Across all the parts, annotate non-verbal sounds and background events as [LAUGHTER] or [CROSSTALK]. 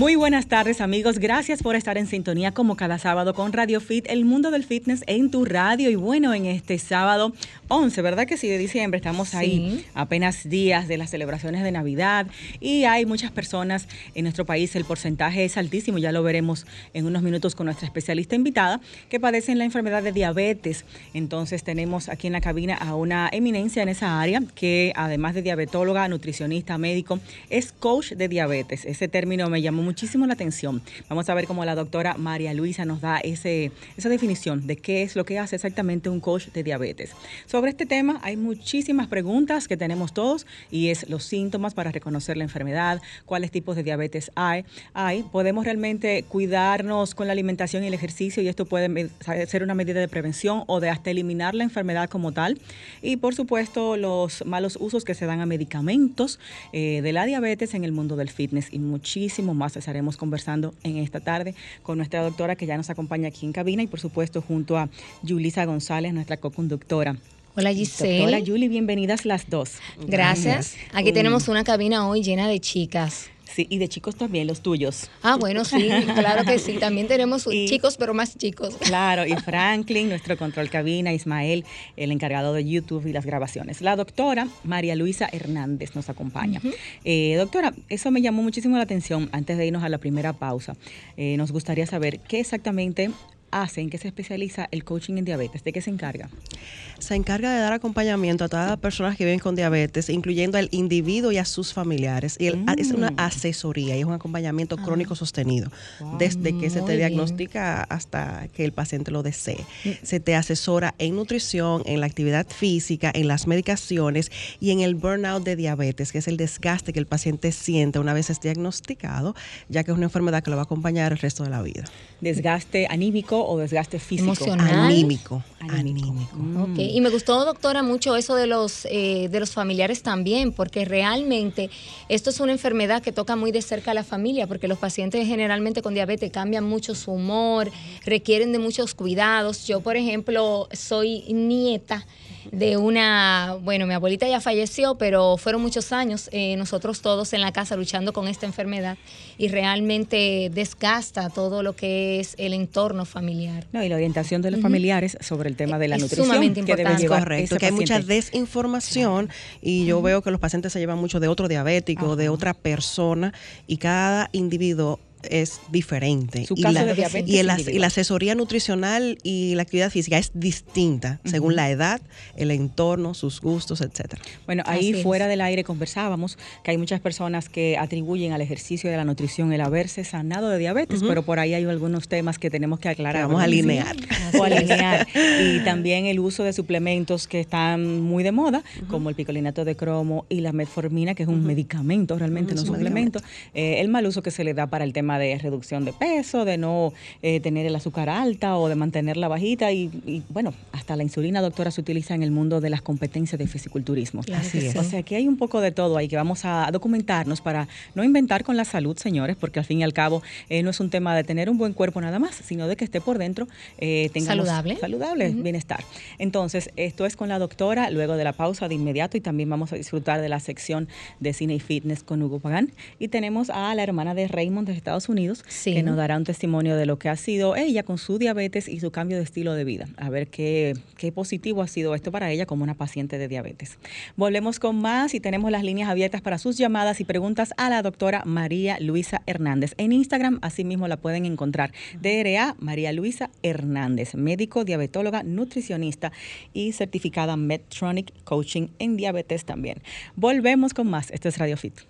Muy buenas tardes amigos, gracias por estar en sintonía como cada sábado con Radio Fit, el mundo del fitness en tu radio y bueno, en este sábado 11, ¿verdad que sí? De diciembre estamos ahí apenas días de las celebraciones de Navidad y hay muchas personas en nuestro país, el porcentaje es altísimo, ya lo veremos en unos minutos con nuestra especialista invitada, que padecen la enfermedad de diabetes. Entonces tenemos aquí en la cabina a una eminencia en esa área que además de diabetóloga, nutricionista, médico, es coach de diabetes. Ese término me llamó muchísimo la atención. Vamos a ver cómo la doctora María Luisa nos da ese, esa definición de qué es lo que hace exactamente un coach de diabetes. Sobre este tema hay muchísimas preguntas que tenemos todos y es los síntomas para reconocer la enfermedad, cuáles tipos de diabetes hay. hay. Podemos realmente cuidarnos con la alimentación y el ejercicio y esto puede ser una medida de prevención o de hasta eliminar la enfermedad como tal. Y por supuesto los malos usos que se dan a medicamentos eh, de la diabetes en el mundo del fitness y muchísimo más estaremos conversando en esta tarde con nuestra doctora que ya nos acompaña aquí en cabina y por supuesto junto a Yulisa González, nuestra co-conductora. Hola Giselle. Hola Julie, bienvenidas las dos. Gracias. Aquí tenemos una cabina hoy llena de chicas. Sí, y de chicos también, los tuyos. Ah, bueno, sí, claro que sí. También tenemos [LAUGHS] chicos, pero más chicos. Claro, y [LAUGHS] Franklin, nuestro control cabina, Ismael, el encargado de YouTube y las grabaciones. La doctora María Luisa Hernández nos acompaña. Eh, doctora, eso me llamó muchísimo la atención antes de irnos a la primera pausa. Eh, nos gustaría saber qué exactamente hace, en qué se especializa el coaching en diabetes? ¿De qué se encarga? Se encarga de dar acompañamiento a todas las personas que viven con diabetes, incluyendo al individuo y a sus familiares. Y es una mm. asesoría y es un acompañamiento ah. crónico sostenido, desde que se te diagnostica hasta que el paciente lo desee. Mm. Se te asesora en nutrición, en la actividad física, en las medicaciones y en el burnout de diabetes, que es el desgaste que el paciente siente una vez es diagnosticado, ya que es una enfermedad que lo va a acompañar el resto de la vida. Desgaste anímico o desgaste físico? Emocional. Anímico. Anímico. Mm. Y me gustó, doctora, mucho eso de los, eh, de los familiares también, porque realmente esto es una enfermedad que toca muy de cerca a la familia, porque los pacientes generalmente con diabetes cambian mucho su humor, requieren de muchos cuidados. Yo, por ejemplo, soy nieta de una, bueno, mi abuelita ya falleció, pero fueron muchos años eh, nosotros todos en la casa luchando con esta enfermedad y realmente desgasta todo lo que es el entorno familiar. No, y la orientación de los familiares sobre el tema de la es nutrición. Sumamente importante. Correcto, que hay mucha desinformación y yo veo que los pacientes se llevan mucho de otro diabético, de otra persona y cada individuo es diferente. y, la, y, el, y, la, asesoría nutricional y la actividad física es distinta según la edad, el entorno, sus gustos, etcétera. Bueno, ahí fuera del aire conversábamos que hay muchas personas que atribuyen al ejercicio de la nutrición el haberse sanado de diabetes, pero por ahí hay algunos temas que tenemos que aclarar. vamos a alinear. O alinear. [LAUGHS] y también el uso de suplementos que están muy de moda, como el picolinato de cromo y la metformina, que es un medicamento, realmente no un suplemento. Eh, el mal uso que se le da para el tema de reducción de peso, de no eh, tener el azúcar alta o de mantenerla bajita y, bueno, hasta la insulina, doctora, se utiliza en el mundo de las competencias de fisiculturismo. Así es. O sea, que hay un poco de todo ahí que vamos a documentarnos para no inventar con la salud, señores, porque al fin y al cabo eh, no es un tema de tener un buen cuerpo nada más, sino de que esté por dentro eh, tengamos saludable, saludable bienestar. Entonces, esto es con la doctora, luego de la pausa de inmediato y también vamos a disfrutar de la sección de cine y fitness con Hugo Pagán y tenemos a la hermana de Raymond de Estados Unidos, que nos dará un testimonio de lo que ha sido ella con su diabetes y su cambio de estilo de vida. A ver qué, qué positivo ha sido esto para ella como una paciente de diabetes. Volvemos con más y tenemos las líneas abiertas para sus llamadas y preguntas a la doctora María Luisa Hernández. En Instagram, asimismo, la pueden encontrar. DRA María Luisa Hernández, médico, diabetóloga, nutricionista y certificada Medtronic Coaching en diabetes también. Volvemos con más. Esto es Radio Fit.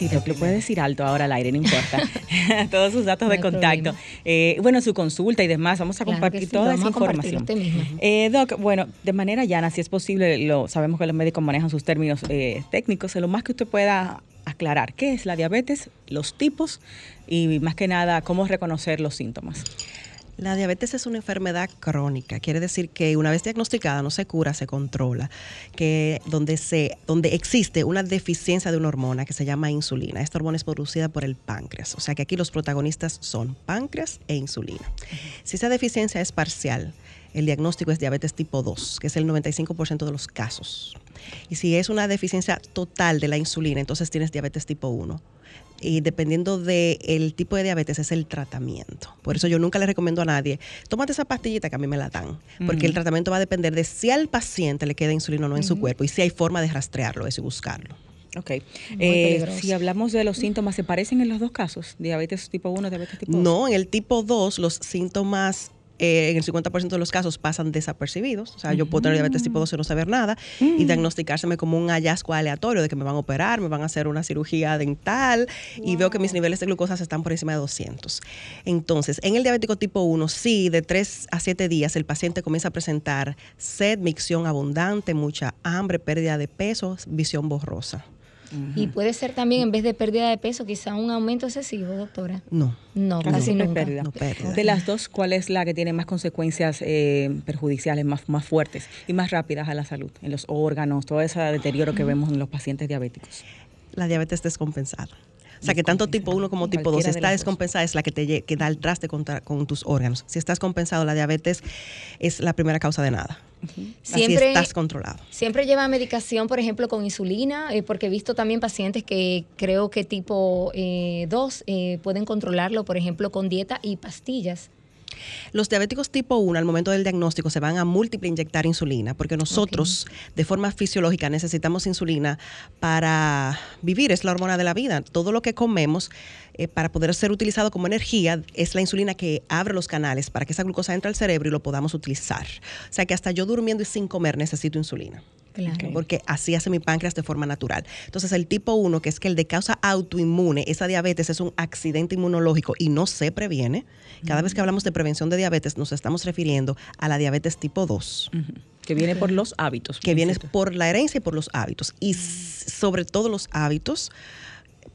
Sí, lo puede decir alto ahora al aire, no importa. [LAUGHS] [LAUGHS] Todos sus datos de contacto. Eh, bueno, su consulta y demás. Vamos a compartir toda esa información. Eh, doc, bueno, de manera llana, si es posible, lo sabemos que los médicos manejan sus términos eh, técnicos. Lo más que usted pueda aclarar qué es la diabetes, los tipos y más que nada cómo reconocer los síntomas. La diabetes es una enfermedad crónica, quiere decir que una vez diagnosticada no se cura, se controla, que donde se donde existe una deficiencia de una hormona que se llama insulina. Esta hormona es producida por el páncreas, o sea que aquí los protagonistas son páncreas e insulina. Si esa deficiencia es parcial, el diagnóstico es diabetes tipo 2, que es el 95% de los casos. Y si es una deficiencia total de la insulina, entonces tienes diabetes tipo 1 y dependiendo del tipo de diabetes es el tratamiento. Por eso yo nunca le recomiendo a nadie, tómate esa pastillita que a mí me la dan, porque el tratamiento va a depender de si al paciente le queda insulina o no en su cuerpo y si hay forma de rastrearlo eso y buscarlo. Ok. Eh, si hablamos de los síntomas, ¿se parecen en los dos casos? ¿Diabetes tipo 1, diabetes tipo 2? No, en el tipo 2 los síntomas eh, en el 50% de los casos pasan desapercibidos. O sea, yo puedo tener diabetes tipo 2 y no saber nada y mm. diagnosticárseme como un hallazgo aleatorio de que me van a operar, me van a hacer una cirugía dental y veo que mis niveles de glucosa están por encima de 200. Entonces, en el diabético tipo 1, sí, de 3 a 7 días el paciente comienza a presentar sed, micción abundante, mucha hambre, pérdida de peso, visión borrosa. Y puede ser también, en vez de pérdida de peso, quizá un aumento excesivo, doctora. No. No, casi no, pérdida. De las dos, ¿cuál es la que tiene más consecuencias eh, perjudiciales, más, más fuertes y más rápidas a la salud, en los órganos, todo ese deterioro que vemos en los pacientes diabéticos? La diabetes descompensada. O sea, que tanto tipo 1 como tipo 2, si está descompensada es la que te que da el traste con tus órganos. Si estás compensado, la diabetes es la primera causa de nada. Siempre, estás controlado. Siempre lleva medicación, por ejemplo, con insulina, eh, porque he visto también pacientes que creo que tipo 2 eh, eh, pueden controlarlo, por ejemplo, con dieta y pastillas. Los diabéticos tipo 1 al momento del diagnóstico se van a múltiple inyectar insulina porque nosotros de forma fisiológica necesitamos insulina para vivir, es la hormona de la vida. Todo lo que comemos eh, para poder ser utilizado como energía es la insulina que abre los canales para que esa glucosa entre al cerebro y lo podamos utilizar. O sea que hasta yo durmiendo y sin comer necesito insulina. Porque así hace mi páncreas de forma natural. Entonces, el tipo 1, que es que el de causa autoinmune, esa diabetes es un accidente inmunológico y no se previene. Cada vez que hablamos de prevención de diabetes, nos estamos refiriendo a la diabetes tipo 2. Que viene por los hábitos. Que viene por la herencia y por los hábitos. Y sobre todo los hábitos,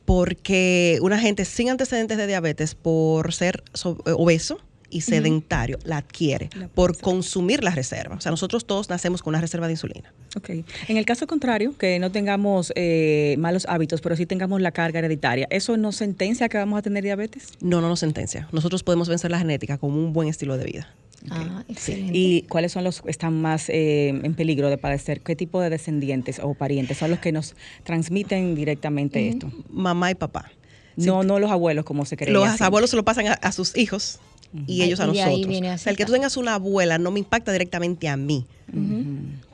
porque una gente sin antecedentes de diabetes, por ser obeso, y sedentario la adquiere por consumir la reserva. O sea, nosotros todos nacemos con una reserva de insulina. Ok. En el caso contrario, que no tengamos eh, malos hábitos, pero sí tengamos la carga hereditaria, ¿eso no sentencia que vamos a tener diabetes? No, no nos sentencia. Nosotros podemos vencer la genética con un buen estilo de vida. Ah, ¿Y cuáles son los que están más eh, en peligro de padecer? ¿Qué tipo de descendientes o parientes son los que nos transmiten directamente esto? Mamá y papá. No, no los abuelos, como se cree. Los abuelos se lo pasan a sus hijos y ellos a nosotros. el que tú tengas una abuela no me impacta directamente a mí.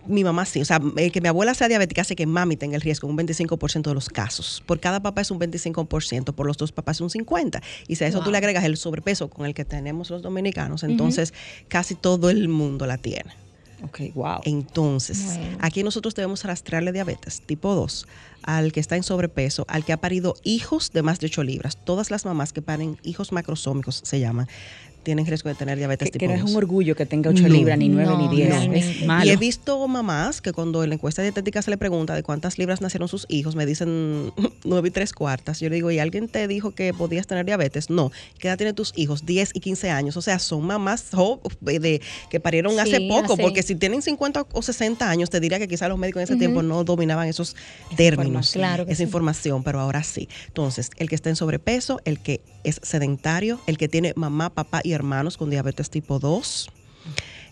Mi mamá sí. O sea, el que mi abuela sea diabética hace que mami tenga el riesgo un 25% de los casos. Por cada papá es un 25%, por los dos papás es un 50%. Y si a eso tú le agregas el sobrepeso con el que tenemos los dominicanos, entonces casi todo el mundo la tiene. Ok, wow. Entonces, aquí nosotros debemos rastrearle diabetes tipo 2 al que está en sobrepeso, al que ha parido hijos de más de 8 libras. Todas las mamás que paren hijos macrosómicos se llaman tienen riesgo de tener diabetes tipo que no es un orgullo que tenga 8 libras, ni 9, ni 10. Y he visto mamás que cuando en la encuesta dietética se le pregunta de cuántas libras nacieron sus hijos, me dicen [LAUGHS] 9 y 3 cuartas. Yo le digo, ¿y alguien te dijo que podías tener diabetes? No. ¿Qué edad tienen tus hijos? 10 y 15 años. O sea, son mamás de, que parieron hace poco, porque si tienen 50 o 60 años, te diría que quizás los médicos en ese tiempo no dominaban esos términos, esa información, pero ahora sí. Entonces, el que está en sobrepeso, el que es sedentario, el que tiene mamá, papá y hermanos con diabetes tipo 2,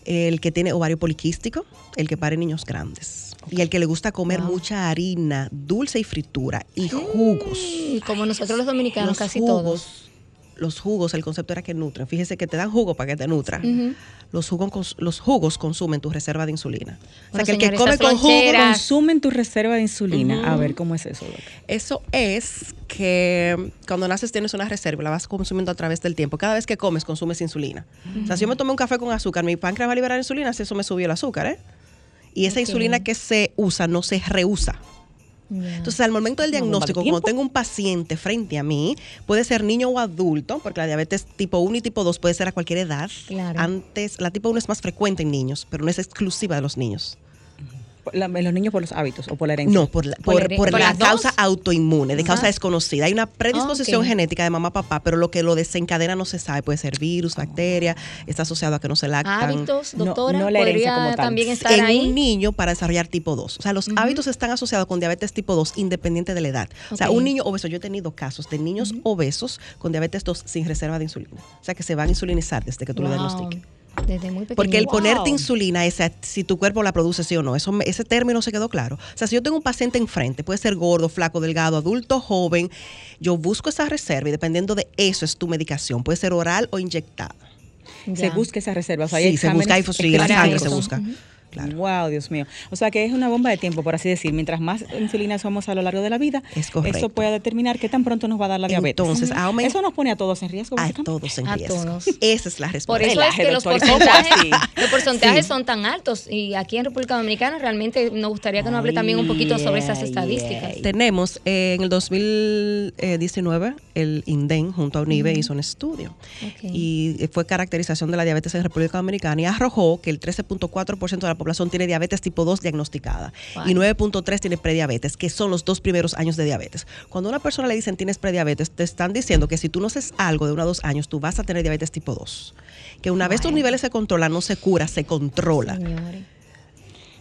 el que tiene ovario poliquístico, el que pare niños grandes. Y el que le gusta comer mucha harina, dulce y fritura y jugos. como nosotros los dominicanos, casi todos los jugos, el concepto era que nutren. Fíjese que te dan jugo para que te nutra. Los, jugos, los jugos consumen tu reserva de insulina. o sea, que el que come con jugo consumen tu reserva de insulina. A ver, ¿cómo es eso? Eso es que cuando naces tienes una reserva, la vas consumiendo a través del tiempo. Cada vez que comes, consumes insulina. O sea, si yo me tomé un café con azúcar, mi páncreas va a liberar insulina, si eso me subió el azúcar, ¿eh? Y esa insulina que se usa no se reusa. Entonces, al momento del diagnóstico, cuando tengo un paciente frente a mí, puede ser niño o adulto, porque la diabetes tipo 1 y tipo 2 puede ser a cualquier edad. Antes, la tipo 1 es más frecuente en niños, pero no es exclusiva de los niños. En los niños por los hábitos o por la herencia? No, por la, por, la causa autoinmune, de causa desconocida. Hay una predisposición genética de mamá papá, pero lo que lo desencadena no se sabe. Puede ser virus, bacteria, está asociado a que no se lactan. Hábitos, doctora, no, la herencia como tal. también estar en un niño para desarrollar tipo 2. O sea, los hábitos están asociados con diabetes tipo 2 independiente de la edad. O sea, un niño obeso, yo he tenido casos de niños obesos con diabetes 2 sin reserva de insulina. O sea, que se van a insulinizar desde que tú lo diagnostiques. Desde muy pequeño. Porque el ponerte insulina es si tu cuerpo la produce sí o no. Eso, ese término se quedó claro. O sea, si yo tengo un paciente enfrente, puede ser gordo, flaco, delgado, adulto, joven, yo busco esa reserva y dependiendo de eso es tu medicación. Puede ser oral o inyectada. Se busca esa reserva. O sea, sí, se busca, y la sangre se busca. Wow, Dios mío. O sea que es una bomba de tiempo, por así decir. Mientras más insulina somos a lo largo de la vida, eso puede determinar qué tan pronto nos va a dar la diabetes. Entonces, eso nos pone a todos en riesgo. A todos en riesgo. Esa es la respuesta. Por eso es que los porcentajes, los porcentajes son tan altos. Y aquí en República Dominicana realmente nos gustaría que nos hable también un poquito sobre esas estadísticas. Tenemos eh, en el 2019 el INDEN junto a UNIBE hizo un estudio y fue caracterización de la diabetes en República Dominicana y arrojó que el 13.4% de la población tiene diabetes tipo 2 diagnosticada y 9.3 tiene prediabetes, que son los dos primeros años de diabetes. Cuando a una persona le dicen tienes prediabetes, te están diciendo que si tú no haces algo de uno a dos años, tú vas a tener diabetes tipo 2. Que una vez tus niveles se controlan, no se cura, se controla.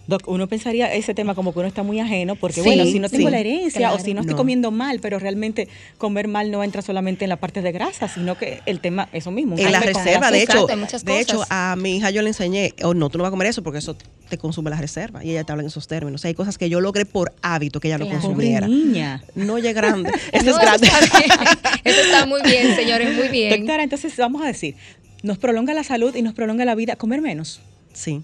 Doc, uno pensaría ese tema como que uno está muy ajeno, porque bueno, si no tengo la herencia o si no estoy comiendo mal, pero realmente comer mal no entra solamente en la parte de grasa, sino que el tema, eso mismo. En la reserva, de hecho, de hecho, a mi hija yo le enseñé, o oh, no, tú no vas a comer eso porque eso te consume la reserva. Y ella te habla en esos términos. O sea, hay cosas que yo logré por hábito que ella no consumiera. niña. No ya grande. Eso es grande. [LAUGHS] eso está muy bien, señores, muy bien. Doctora, entonces vamos a decir, nos prolonga la salud y nos prolonga la vida comer menos. Sí.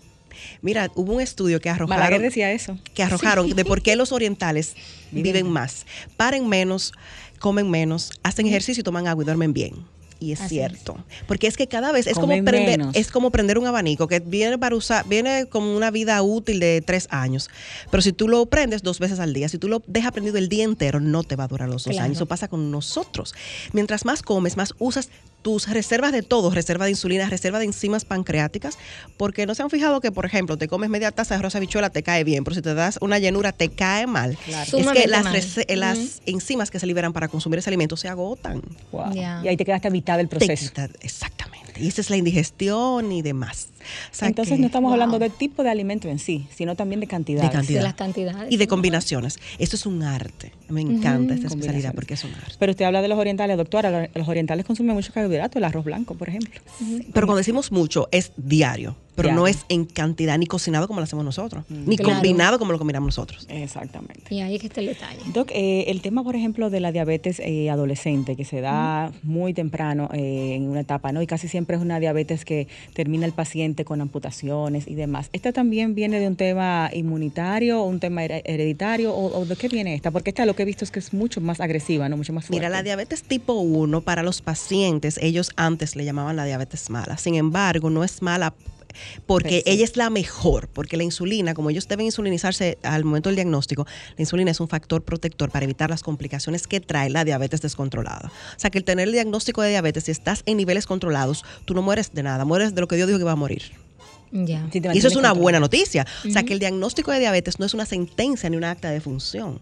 Mira, hubo un estudio que arrojaron. decía eso. Que arrojaron de por qué los orientales [LAUGHS] viven más. Paren menos, comen menos, hacen ejercicio y toman agua y duermen bien. Y es cierto. Porque es que cada vez es como, prender, es como prender un abanico que viene para usar, viene como una vida útil de tres años. Pero si tú lo prendes dos veces al día, si tú lo dejas prendido el día entero, no te va a durar los dos años. Eso pasa con nosotros. Mientras más comes, más usas tus reservas de todo, reserva de insulina, reserva de enzimas pancreáticas, porque no se han fijado que, por ejemplo, te comes media taza de arroz habichuela, te cae bien, pero si te das una llenura, te cae mal. Es que las, enzimas que se liberan para consumir ese alimento se agotan. Y ahí te quedaste a mitad del proceso. exactamente. Y esa es la indigestión y demás. Entonces no estamos hablando del tipo de alimento en sí, sino también de cantidades. De, cantidad. de las cantidades. Y de combinaciones. Esto es un arte. Me encanta esta especialidad porque es un arte. Pero usted habla de los orientales, doctora. Los orientales consumen mucho carbohidratos, el arroz blanco, por ejemplo. Pero cuando decimos mucho, es diario pero no es en cantidad ni cocinado como lo hacemos nosotros, mm. ni combinado como lo combinamos nosotros. Exactamente. Y ahí es que está el detalle. Doc, eh, el tema, por ejemplo, de la diabetes eh, adolescente, que se da muy temprano eh, en una etapa, ¿no? Y casi siempre es una diabetes que termina el paciente con amputaciones y demás. ¿Esta también viene de un tema inmunitario, o un tema hereditario, o, de qué viene esta? Porque esta lo que he visto es que es mucho más agresiva, ¿no? Mucho más fuerte. Mira, la diabetes tipo 1, para los pacientes, ellos antes le llamaban la diabetes mala. Sin embargo, no es mala porque ella es la mejor, porque la insulina, como ellos deben insulinizarse al momento del diagnóstico, la insulina es un factor protector para evitar las complicaciones que trae la diabetes descontrolada. O sea, que el tener el diagnóstico de diabetes, si estás en niveles controlados, tú no mueres de nada, mueres de lo que Dios dijo que va a morir. Ya. y eso es una buena noticia. O sea, que el diagnóstico de diabetes no es una sentencia ni un acta de función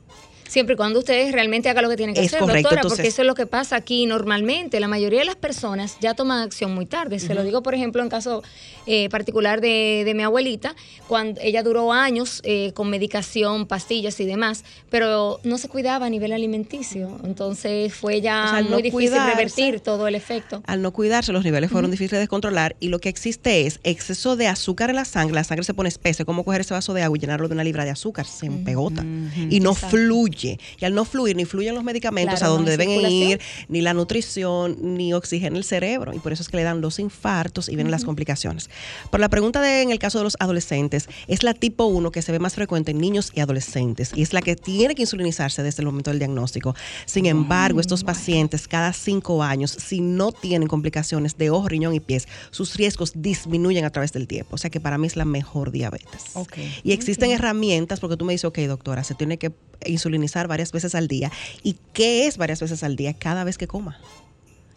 siempre y cuando ustedes realmente hagan lo que tienen que hacer, doctora, porque eso es lo que pasa aquí normalmente. La mayoría de las personas ya toman acción muy tarde. Se lo digo, por ejemplo, en caso eh, particular de, mi abuelita, cuando ella duró años eh, con medicación, pastillas y demás, pero no se cuidaba a nivel alimenticio. Entonces fue ya muy difícil revertir todo el efecto. Al no cuidarse, los niveles fueron difíciles de controlar y lo que existe es exceso de azúcar en la sangre. La sangre se pone espesa, como coger ese vaso de agua y llenarlo de una libra de azúcar, se empegota y no fluye y al no fluir, ni fluyen los medicamentos a donde deben ir, ni la nutrición, ni oxígeno el cerebro. Y por eso es que le dan los infartos y vienen las complicaciones. Por la pregunta de, en el caso de los adolescentes, es la tipo 1 que se ve más frecuente en niños y adolescentes. Y es la que tiene que insulinizarse desde el momento del diagnóstico. Sin embargo, estos pacientes cada cinco años, si no tienen complicaciones de ojo, riñón y pies, sus riesgos disminuyen a través del tiempo. O sea que para mí es la mejor diabetes. Y existen herramientas, porque tú me dices, ok, doctora, se tiene que insulinizar varias veces al día. ¿Y qué es varias veces al día? Cada vez que coma.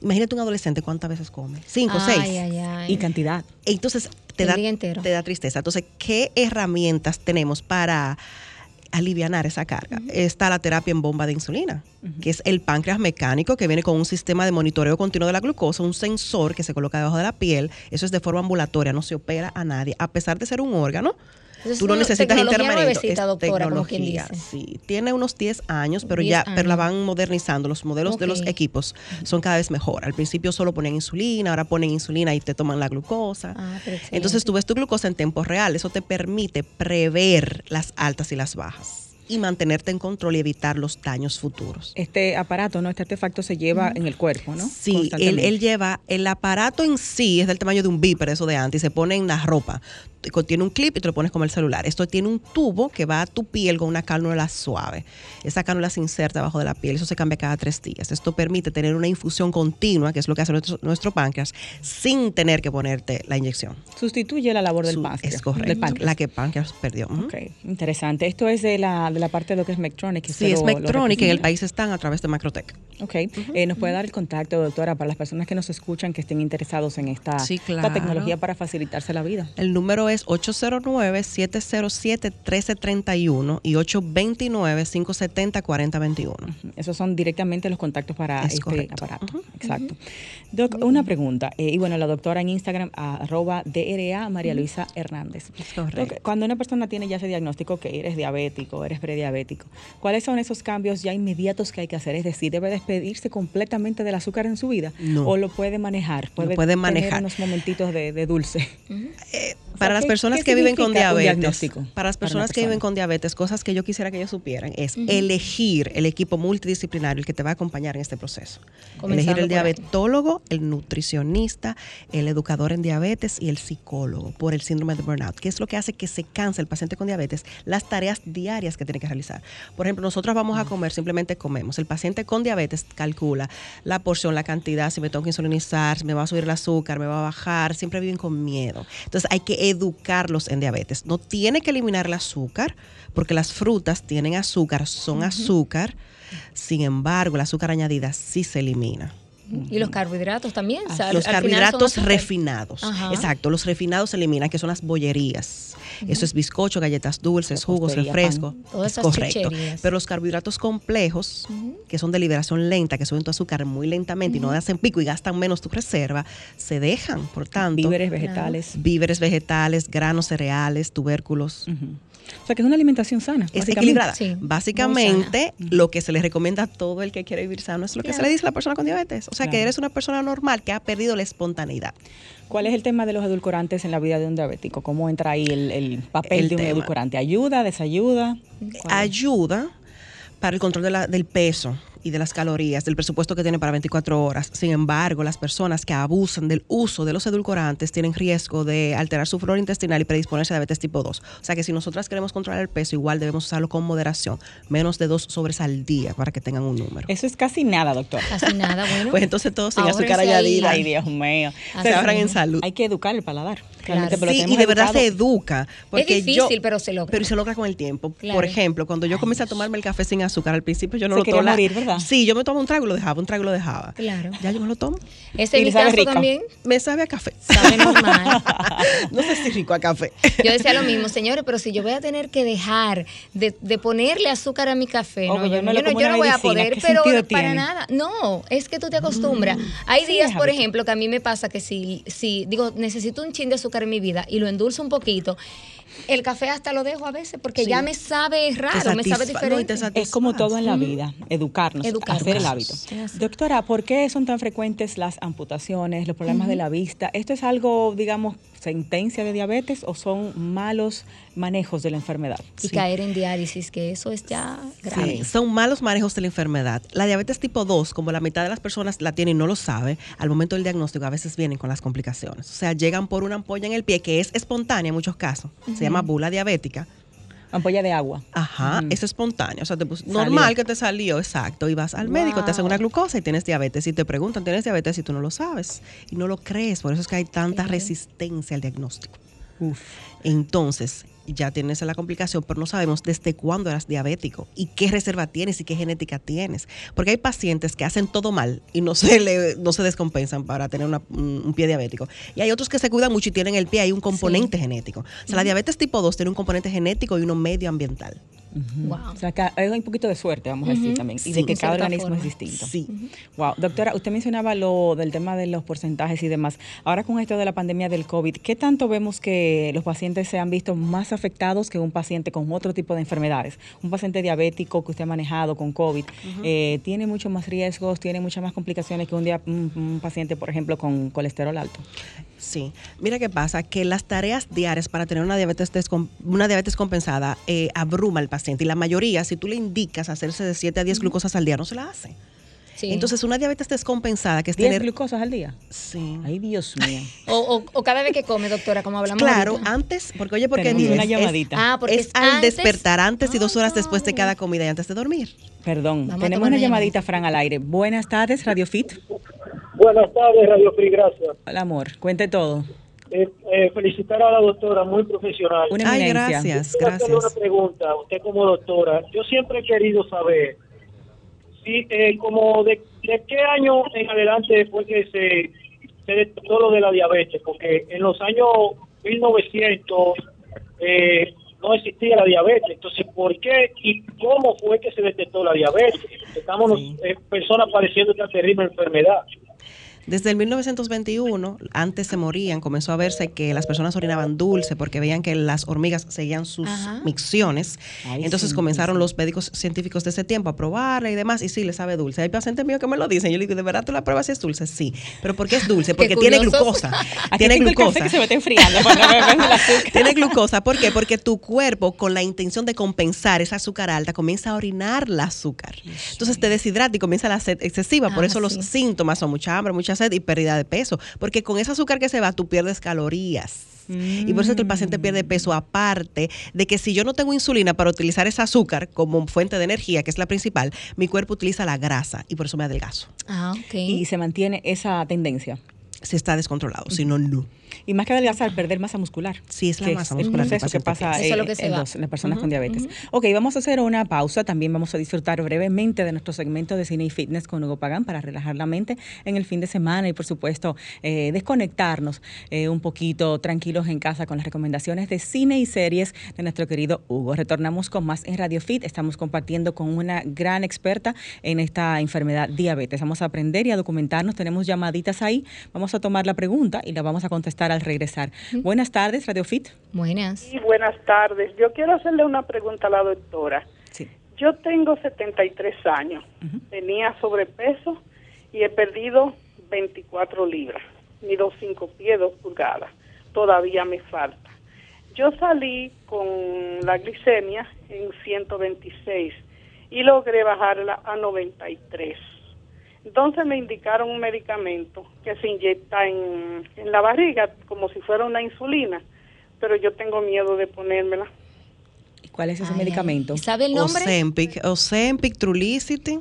Imagínate un adolescente cuántas veces come. Cinco, seis. Y cantidad. Entonces, te El da, día entero. te da tristeza. Entonces, ¿qué herramientas tenemos para aliviar esa carga? Está la terapia en bomba de insulina, que es el páncreas mecánico que viene con un sistema de monitoreo continuo de la glucosa, un sensor que se coloca debajo de la piel. Eso es de forma ambulatoria, no se opera a nadie, a pesar de ser un órgano. Es Tú no necesitas tecnología intervenir. nuevecita, doctora, como quien dice. Sí, tiene unos 10 años, pero 10 ya pero la van modernizando. Los modelos de los equipos son cada vez mejor. Al principio solo ponían insulina, ahora ponen insulina y te toman la glucosa. Ah. Entonces tú ves tu glucosa en tiempo real. Eso te permite prever las altas y las bajas y mantenerte en control y evitar los daños futuros. Este aparato, ¿no? Este artefacto se lleva en el cuerpo, ¿no? Sí, él, él lleva, el aparato en sí es del tamaño de un beeper, eso de antes, y se pone en la ropa. Contiene un clip y te lo pones como el celular. Esto tiene un tubo que va a tu piel con una cánula suave. Esa cánula se inserta debajo de la piel, eso se cambia cada tres días. Esto permite tener una infusión continua, que es lo que hace nuestro, nuestro páncreas, sin tener que ponerte la inyección. Sustituye la labor del Su- páncreas. Es correcto. Del páncreas. La que páncreas perdió. Ok, interesante. Esto es de la, de la parte de lo que es Medtronic. que Sí, es Medtronic, en el país están a través de Macrotech. Ok, Eh, ¿nos puede dar el contacto, doctora, para las personas que nos escuchan que estén interesados en esta, Sí, esta tecnología para facilitarse la vida? El número es 809-707-1331 y 829-570-4021. Esos son directamente los contactos para Es este correcto. aparato. Exacto. Doc, una pregunta. eh, y bueno, la doctora en Instagram, arroba DRA María Luisa Hernández. Es correcto. Doc, cuando una persona tiene ya ese diagnóstico que eres diabético, eres prediabético, ¿cuáles son esos cambios ya inmediatos que hay que hacer? Es decir, ¿debe despedirse completamente del azúcar en su vida? No. ¿O lo puede manejar? ¿Puede, puede tener manejar. unos momentitos de, de dulce? Para las ¿qué- personas que viven con diabetes, para las personas que viven con diabetes, cosas que yo quisiera que ellos supieran es elegir el equipo multidisciplinario el que te va a acompañar en este proceso. Comenzando elegir el diabetólogo, el nutricionista, el educador en diabetes y el psicólogo por el síndrome de burnout, que es lo que hace que se canse el paciente con diabetes las tareas diarias que tiene que realizar. Por ejemplo, nosotros vamos a comer, simplemente comemos. El paciente con diabetes calcula la porción, la cantidad, si me tengo que insulinizar, si me va a subir el azúcar, me va a bajar, siempre viven con miedo. Entonces hay que educarlos en diabetes. No tiene que eliminar el azúcar, porque las frutas tienen azúcar, son azúcar. Sin embargo, el azúcar añadida sí se elimina. Y los carbohidratos también. o sea, Los al final son carbohidratos refinados. Ajá. Exacto, los refinados se eliminan, que son las bollerías. Eso es bizcocho, galletas dulces, jugos, Repostería, refresco. pan. Todas es esas correcto. Pero los carbohidratos complejos, que son de liberación lenta, que suben tu azúcar muy lentamente y no hacen pico y gastan menos tu reserva, se dejan. Por tanto, Víveres vegetales. víveres vegetales, granos, cereales, tubérculos. O sea, que es una alimentación sana. Es equilibrada. Sí, Básicamente, lo que se le recomienda a todo el que quiere vivir sano es lo que se le dice a la persona con diabetes. O sea, que eres una persona normal que ha perdido la espontaneidad. ¿Cuál es el tema de los edulcorantes en la vida de un diabético? ¿Cómo entra ahí el, el papel El de un tema. edulcorante? ¿Ayuda, desayuda? Ayuda para el control de la- del peso y de las calorías, del presupuesto que tiene para 24 horas. Sin embargo, las personas que abusan del uso de los edulcorantes tienen riesgo de alterar su flora intestinal y predisponerse a diabetes tipo 2. O sea que si nosotras queremos controlar el peso, igual debemos usarlo con moderación, menos de dos sobres al día para que tengan un número. Eso es casi nada, doctor. Casi nada, [LAUGHS] bueno. Pues entonces todos sin Ahórrense azúcar añadida. Ay, Dios mío. Se ahorran en salud. Hay que educar el paladar. Claro. Pero Sí, y de verdad educado. se educa. Porque difícil, yo- pero se logra. Pero se logra con el tiempo. Claro. Por ejemplo, cuando yo comencé a tomarme el café sin azúcar, al principio yo no Se lo morir, ¿verdad? Sí, yo me tomo un trago y lo dejaba, un trago y lo dejaba. Claro. Ya yo me lo tomo. Ese es le mi sabe caso rico. también. Me sabe a café. Sabe [LAUGHS] normal. no sé si rico a café. Yo decía lo mismo, señores, pero si yo voy a tener que dejar de, de ponerle azúcar a mi café, no, yo, no- yo no, yo voy a poder, ¿qué pero para tiene? nada. No, es que tú te acostumbras. Hay Sí, días, por ejemplo, que a mí me pasa que si, si digo, necesito un chin de azúcar en mi vida y lo endulzo un poquito, el café hasta lo dejo a veces porque Sí. ya me sabe raro, me sabe no, diferente. Es como todo en la vida, educarnos, Educarnos. hacer el hábito. Doctora, ¿por qué son tan frecuentes las amputaciones, los problemas de la vista? ¿Esto es algo, digamos, sentencia de diabetes o son malos manejos de la enfermedad? y caer en diálisis, que eso es ya grave. Sí, son malos manejos de la enfermedad. La diabetes tipo 2, como la mitad de las personas la tienen y no lo sabe, al momento del diagnóstico a veces vienen con las complicaciones. O sea, llegan por una ampolla en el pie que es espontánea en muchos casos. Se llama bula diabética. Ampolla de agua. Ajá, es espontánea. O sea, te normal que te salió, exacto. Y vas al médico, te hacen una glucosa y tienes diabetes. Y te preguntan, ¿tienes diabetes? Y tú no lo sabes. Y no lo crees. Por eso es que hay tanta resistencia al diagnóstico. Uf. Entonces, ya tienes la complicación, pero no sabemos desde cuándo eras diabético y qué reserva tienes y qué genética tienes. Porque hay pacientes que hacen todo mal y no [LAUGHS] se, le, no se descompensan para tener un, pie diabético. Y hay otros que se cuidan mucho y tienen el pie, hay un componente genético. O sea, la diabetes tipo 2 tiene un componente genético y uno medioambiental. O sea, que hay un poquito de suerte, vamos a decir también, y de que cada organismo es distinto. Sí. Wow. Doctora, usted mencionaba lo del tema de los porcentajes y demás. Ahora con esto de la pandemia del COVID, ¿qué tanto vemos que los pacientes se han visto más afectados que un paciente con otro tipo de enfermedades? Un paciente diabético que usted ha manejado con COVID, eh, ¿tiene mucho más riesgos, tiene muchas más complicaciones que un, día, un paciente, por ejemplo, con colesterol alto? Sí, mira qué pasa, que las tareas diarias para tener una diabetes, una diabetes compensada eh, abruma al paciente y la mayoría, si tú le indicas hacerse de 7 a 10 glucosas al día, no se la hace. Entonces, una diabetes descompensada, que es tener... glucosas al día? Sí. Ay, Dios mío. [LAUGHS] o, cada vez que come, doctora, como hablamos Claro, antes, porque oye, porque ni una llamadita. ah, porque es, al despertar antes y dos horas después de cada comida y antes de dormir. Perdón, tenemos una llamadita, Fran, al aire. Buenas tardes, Radio Fit. Buenas tardes, Radio Free, gracias. Hola, amor, cuente todo. Eh, eh, felicitar a la doctora, muy profesional. Una Ay, gracias, gracias. una pregunta, usted como doctora, yo siempre he querido saber si, eh, como de, qué año en adelante fue que se, se detectó lo de la diabetes, porque en los años 1900 no existía la diabetes, entonces ¿por qué y cómo fue que se detectó la diabetes? Estamos personas padeciendo esta terrible enfermedad. Desde el 1921, antes se morían, comenzó a verse que las personas orinaban dulce porque veían que las hormigas seguían sus micciones. Entonces comenzaron los médicos científicos de ese tiempo a probarla y demás, y sí, le sabe dulce. Hay pacientes míos que me lo dicen. Yo le digo, ¿de verdad tú la pruebas si es dulce? Sí. ¿Pero por qué es dulce? [LAUGHS] Porque tiene glucosa. [LAUGHS] tiene glucosa. que se me enfriando [LAUGHS] tiene glucosa. ¿Por qué? Porque tu cuerpo, con la intención de compensar esa azúcar alta, comienza a orinar el azúcar. Entonces te deshidrata y comienza la sed excesiva. Por ah, eso los síntomas son mucha hambre, mucha sed y pérdida de peso. Porque con ese azúcar que se va, tú pierdes calorías. Y por eso es que el paciente pierde peso, aparte de que si yo no tengo insulina para utilizar ese azúcar como fuente de energía, que es la principal, mi cuerpo utiliza la grasa y por eso me adelgazo. Ah, ok. Y se mantiene esa tendencia. Se está descontrolado, si no, no. Y más que adelgazar, perder masa muscular. Sí, es la masa muscular. Es proceso que pasa en, las personas con diabetes. Ok, vamos a hacer una pausa. También vamos a disfrutar brevemente de nuestro segmento de cine y fitness con Hugo Pagán para relajar la mente en el fin de semana y, por supuesto, eh, desconectarnos eh, un poquito tranquilos en casa con las recomendaciones de cine y series de nuestro querido Hugo. Retornamos con más en Radio Fit. Estamos compartiendo con una gran experta en esta enfermedad diabetes. Vamos a aprender y a documentarnos. Tenemos llamaditas ahí. Vamos a tomar la pregunta y la vamos a contestar al regresar. Buenas tardes, Radio Fit. Buenas. Sí, buenas tardes. Yo quiero hacerle una pregunta a la doctora. Sí. Yo tengo 73 años, tenía sobrepeso y he perdido 24 libras, mido 5 pies, 2 pulgadas. Todavía me falta. Yo salí con la glicemia en 126 y logré bajarla a 93 entonces me indicaron un medicamento que se inyecta en, la barriga como si fuera una insulina, pero yo tengo miedo de ponérmela. ¿Cuál es ese medicamento? ¿Sabe el nombre? Ozempic, Ozempic, Trulicity.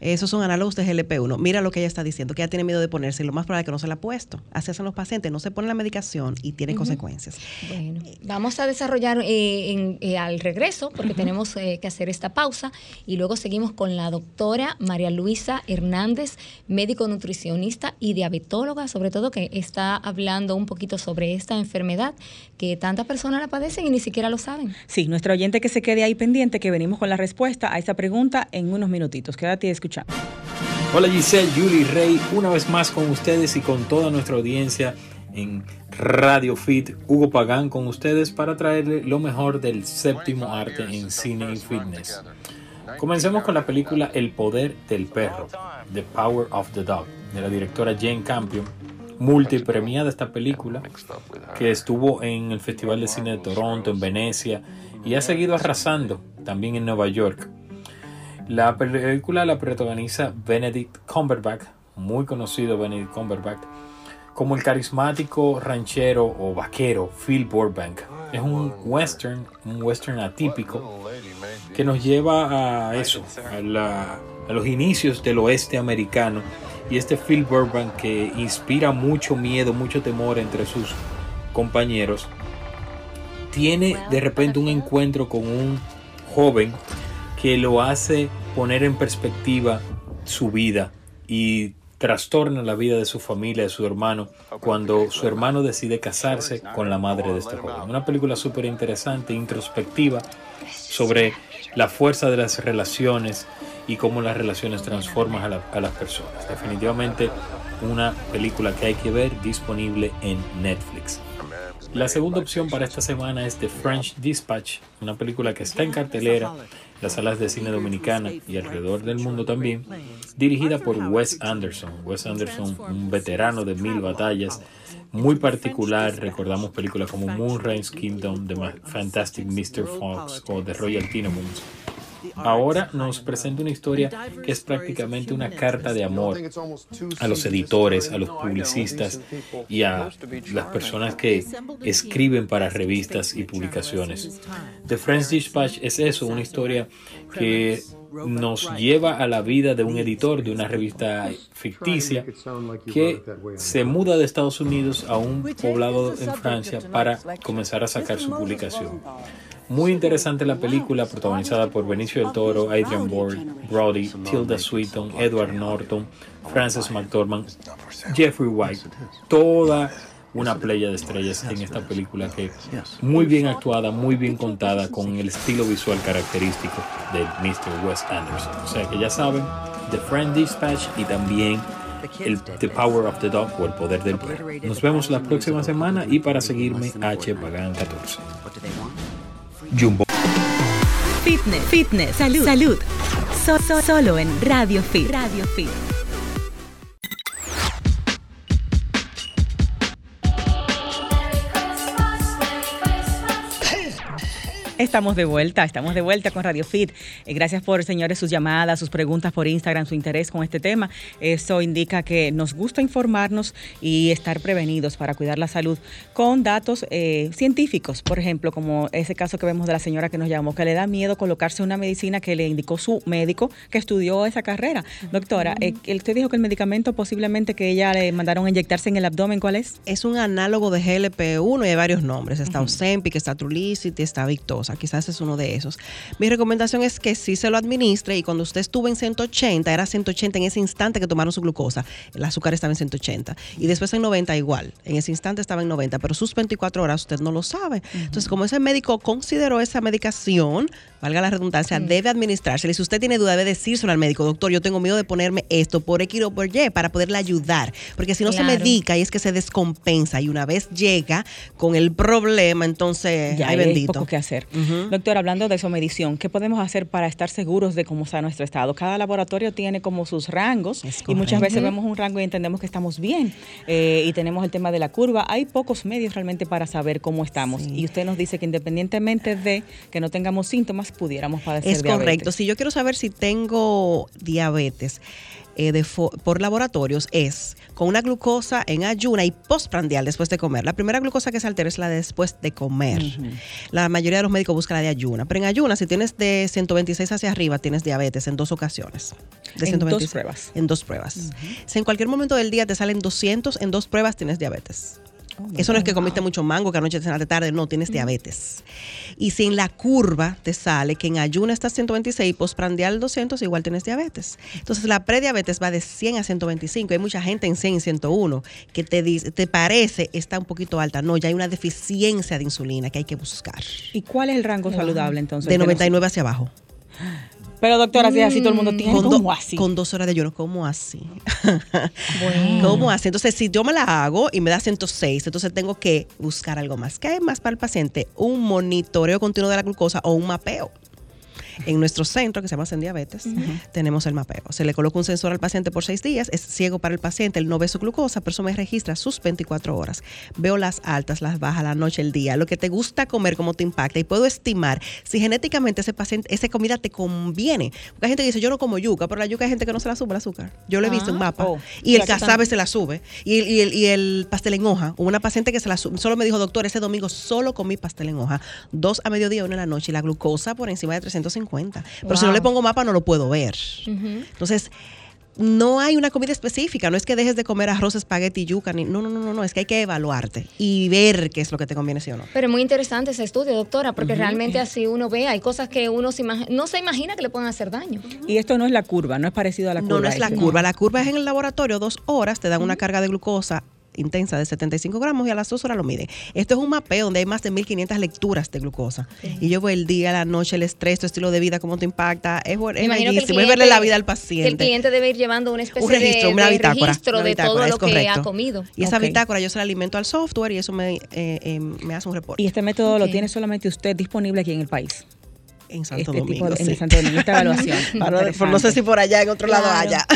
Esos son análogos de GLP-1. Mira lo que ella está diciendo, que ella tiene miedo de ponerse y lo más probable es que no se la ha puesto. Así hacen los pacientes, no se ponen la medicación y tienen consecuencias. Bueno, vamos a desarrollar eh, eh, al regreso, porque tenemos eh, que hacer esta pausa, y luego seguimos con la doctora María Luisa Hernández, médico nutricionista y diabetóloga, sobre todo que está hablando un poquito sobre esta enfermedad que tantas personas la padecen y ni siquiera lo saben. Sí, nuestro oyente que se quede ahí pendiente, que venimos con la respuesta a esa pregunta en unos minutitos. Quédate escuchando. Hola Giselle, Julie Rey, una vez más con ustedes y con toda nuestra audiencia en Radio Fit, Hugo Pagán con ustedes para traerle lo mejor del séptimo arte en cine y fitness. Comencemos con la película El poder del perro, The Power of the Dog, de la directora Jane Campion, multipremiada esta película, que estuvo en el Festival de Cine de Toronto, en Venecia, y ha seguido arrasando también en Nueva York. La película la protagoniza Benedict Cumberbatch, muy conocido Benedict Cumberbatch, como el carismático ranchero o vaquero Phil Burbank. Es un western, un western atípico que nos lleva a eso, a, a los inicios del oeste americano. Y este Phil Burbank que inspira mucho miedo, mucho temor entre sus compañeros, tiene de repente un encuentro con un joven que lo hace poner en perspectiva su vida y trastorna la vida de su familia, de su hermano, cuando su hermano decide casarse con la madre de este joven. Una película súper interesante, introspectiva, sobre la fuerza de las relaciones y cómo las relaciones transforman a, a las personas. Definitivamente una película que hay que ver disponible en Netflix. La segunda opción para esta semana es The French Dispatch, una película que está en cartelera las salas de cine dominicana y alrededor del mundo también, dirigida por Wes Anderson. Wes Anderson, un veterano de mil batallas, muy particular. Recordamos películas como Moonrise Kingdom, The Fantastic Mr. Fox o The Royal Tenenbaums ahora nos presenta una historia que es prácticamente una carta de amor a los editores, a los publicistas y a las personas que escriben para revistas y publicaciones. The French Dispatch es eso, una historia que nos lleva a la vida de un editor de una revista ficticia que se muda de Estados Unidos a un poblado en Francia para comenzar a sacar su publicación. Muy interesante la película, protagonizada por Benicio del Toro, Adrian Brody, Tilda Swinton, Edward Norton, Frances McDormand, Jeffrey White. Toda una playa de estrellas en esta película que muy bien actuada, muy bien contada, con el estilo visual característico de Mr. Wes Anderson. O sea que ya saben, The Friend Dispatch y también el The Power of the Dog o el poder del perro. Nos vemos la próxima semana y para seguirme H Pagan 14. Jumbo. Fitness, fitness, salud, salud. solo en Radio Fit. Radio Fit. Estamos de vuelta, estamos de vuelta con Radio Fit. Eh, gracias por, señores, sus llamadas, sus preguntas por Instagram, su interés con este tema. Eso indica que nos gusta informarnos y estar prevenidos para cuidar la salud con datos eh, científicos. Por ejemplo, como ese caso que vemos de la señora que nos llamó, que le da miedo colocarse una medicina que le indicó su médico que estudió esa carrera. Doctora, eh, usted dijo que el medicamento posiblemente que ella le mandaron a inyectarse en el abdomen, ¿cuál es? Es un análogo de GLP-1 y hay varios nombres. Está uh está Trulicity, está Victosa quizás es uno de esos. Mi recomendación es que si se lo administre y cuando usted estuvo en 180, era 180 en ese instante que tomaron su glucosa, el azúcar estaba en 180 y después en 90 igual, en ese instante estaba en 90, pero sus 24 horas usted no lo sabe. Entonces, como ese médico consideró esa medicación, valga la redundancia, debe administrarse. Y si usted tiene duda, debe decírselo al médico, doctor, yo tengo miedo de ponerme esto por X o por Y para poderle ayudar, porque si no se medica y es que se descompensa y una vez llega con el problema, entonces ya hay bendito. poco que hacer. Doctor, hablando de su medición, ¿qué podemos hacer para estar seguros de cómo está nuestro estado? Cada laboratorio tiene como sus rangos y muchas veces vemos un rango y entendemos que estamos bien eh, y tenemos el tema de la curva. Hay pocos medios realmente para saber cómo estamos y usted nos dice que independientemente de que no tengamos síntomas, pudiéramos padecer es correcto. Si yo quiero saber si tengo diabetes, eh, por laboratorios es con una glucosa en ayuna y postprandial después de comer. La primera glucosa que se altera es la después de comer. La mayoría de los médicos buscan la de ayuna. Pero en ayuna, si tienes de 126 hacia arriba, tienes diabetes en dos ocasiones. De en dos pruebas. En dos pruebas. Si en cualquier momento del día te salen 200, en dos pruebas tienes diabetes. Oh, Eso no es que comiste mucho mango, que anoche te cenaste tarde, no, tienes diabetes. Y si en la curva te sale que en ayuna estás 126 y postprandial 200, igual tienes diabetes. Entonces la prediabetes va de 100 a 125. Hay mucha gente en 100 y 101 que te, dice, te parece está un poquito alta. No, ya hay una deficiencia de insulina que hay que buscar. ¿Y cuál es el rango saludable entonces? De 99 hacia abajo. Pero doctora, si así todo el mundo tiene, con así? Con dos horas de ayuno, ¿cómo así? Bueno. ¿Cómo así? Entonces, si yo me la hago y me da 106, entonces tengo que buscar algo más. ¿Qué hay más para el paciente? Un monitoreo continuo de la glucosa o un mapeo. En nuestro centro, que se llama en Diabetes, tenemos el mapeo. Se le coloca un sensor al paciente por seis días, es ciego para el paciente, él no ve su glucosa, pero eso me registra sus 24 horas. Veo las altas, las bajas, la noche, el día, lo que te gusta comer, cómo te impacta y puedo estimar si genéticamente ese paciente, esa comida te conviene. Porque hay gente que dice, yo no como yuca, pero la yuca hay gente que no se la sube el azúcar. Yo le he visto un ah, mapa. Oh. y el casabe se la sube. Y, el, y el pastel en hoja, una paciente que se la sube, solo me dijo, doctor, ese domingo solo comí pastel en hoja, dos a mediodía, una en la noche, y la glucosa por encima de 350 pero si no le pongo mapa no lo puedo ver. Entonces, no hay una comida específica, no es que dejes de comer arroz, espagueti, yuca, ni, no, no, no, no, es que hay que evaluarte y ver qué es lo que te conviene, sí o no. Pero muy interesante ese estudio, doctora, porque realmente así uno ve, hay cosas que uno no se imagina que le puedan hacer daño. Y esto no es la curva, no es parecido a la curva. No, no es la curva, la curva es en el laboratorio, dos horas, te dan una carga de glucosa intensa de 75 gramos y a las dos horas lo miden. Esto es un mapeo donde hay más de 1500 lecturas de glucosa. Y yo veo el día, la noche, el estrés, tu estilo de vida, cómo te impacta. Es, es bellísimo. Es verle la vida al paciente. el cliente debe ir llevando una especie registro, de, registro de todo lo que ha comido. Y esa bitácora yo se la alimento al software y eso me, eh, eh, me hace un reporte. Y este método lo tiene solamente usted disponible aquí en el país en Santo este Domingo. en Santo Domingo, esta [LAUGHS] evaluación. no, sé si por allá, en otro lado haya.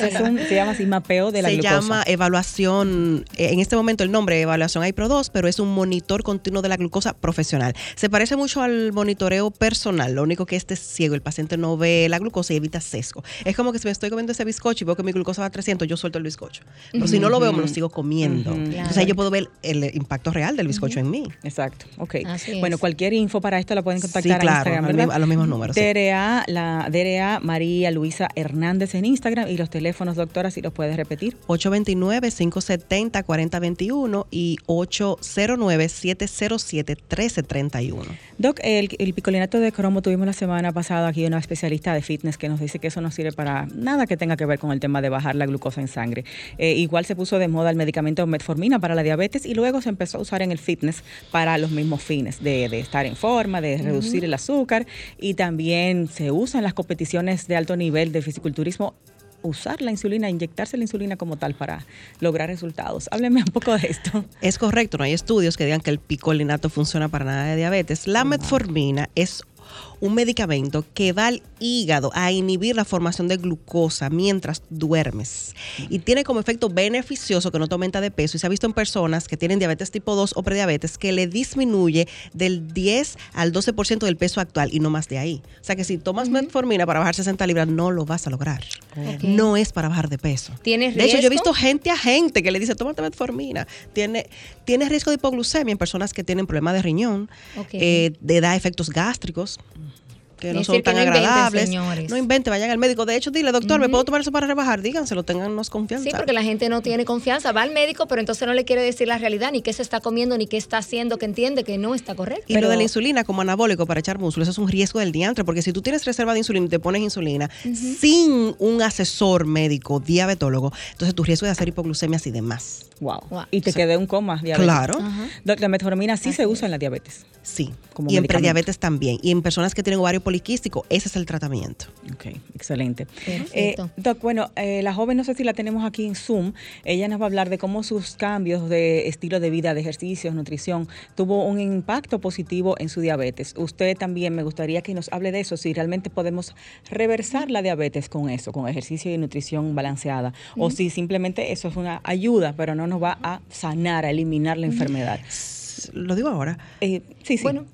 se llama así mapeo de la Se glucosa. llama evaluación, eh, en este momento el nombre evaluación iPro 2, pero es un monitor continuo de la glucosa profesional. Se parece mucho al monitoreo personal, lo único que este es ciego, el paciente no ve la glucosa y evita sesgo. Es como que si me estoy comiendo ese bizcocho y veo que mi glucosa va a 300, yo suelto el bizcocho. Pero si no lo veo, me lo sigo comiendo. Entonces ahí yo puedo ver el impacto real del bizcocho en mí. Exacto, ok. bueno, cualquier info para esto la pueden contactar sí, claro, a los mismos números. DRA, la DRA María Luisa Hernández en Instagram y los teléfonos, doctora, si los puedes repetir. 829-570-4021 y 809-707-1331. Doc, el, picolinato de cromo tuvimos la semana pasada aquí una especialista de fitness que nos dice que eso no sirve para nada que tenga que ver con el tema de bajar la glucosa en sangre. Eh, igual se puso de moda el medicamento metformina para la diabetes y luego se empezó a usar en el fitness para los mismos fines, de, estar en forma, de reducir el azúcar y también se usa en las competiciones de alto nivel de fisiculturismo usar la insulina, inyectarse la insulina como tal para lograr resultados. Hábleme un poco de esto. Es correcto, no hay estudios que digan que el picolinato funciona para nada de diabetes. La metformina es un medicamento que va al hígado a inhibir la formación de glucosa mientras duermes. Y tiene como efecto beneficioso que no te aumenta de peso. Y se ha visto en personas que tienen diabetes tipo 2 o prediabetes que le disminuye del 10 al 12% del peso actual y no más de ahí. O sea que si tomas metformina para bajar 60 libras, no lo vas a lograr. No es para bajar de peso. ¿Tienes de hecho, yo he visto gente a gente que le dice, tómate metformina. Tiene, tiene riesgo de hipoglucemia en personas que tienen problemas de riñón, eh, de da efectos gástricos que no son tan agradables. no invente, vayan al médico. De hecho, dile, doctor, ¿me puedo tomar eso para rebajar? Díganselo, tengannos confianza. Sí, porque la gente no tiene confianza. Va al médico, pero entonces no le quiere decir la realidad, ni qué se está comiendo, ni qué está haciendo, que entiende que no está correcto. Y lo de la insulina como anabólico para echar músculo, eso es un riesgo del diantre, porque si tú tienes reserva de insulina y te pones insulina sin un asesor médico, diabetólogo, entonces tu riesgo de hacer hipoglucemias y demás. Wow. Y te quedé un coma diabetes. Claro. La metformina sí se usa en la diabetes. Sí. Como y en prediabetes también. Y en personas que tienen ovario poliquístico, ese es el tratamiento. Ok, excelente. Eh, doc, bueno, eh, la joven, no sé si la tenemos aquí en Zoom, ella nos va a hablar de cómo sus cambios de estilo de vida, de ejercicios, nutrición, tuvo un impacto positivo en su diabetes. Usted también me gustaría que nos hable de eso, si realmente podemos reversar la diabetes con eso, con ejercicio y nutrición balanceada, o si simplemente eso es una ayuda, pero no nos va a sanar, a eliminar la enfermedad. Lo digo ahora. Eh, sí, sí. Bueno,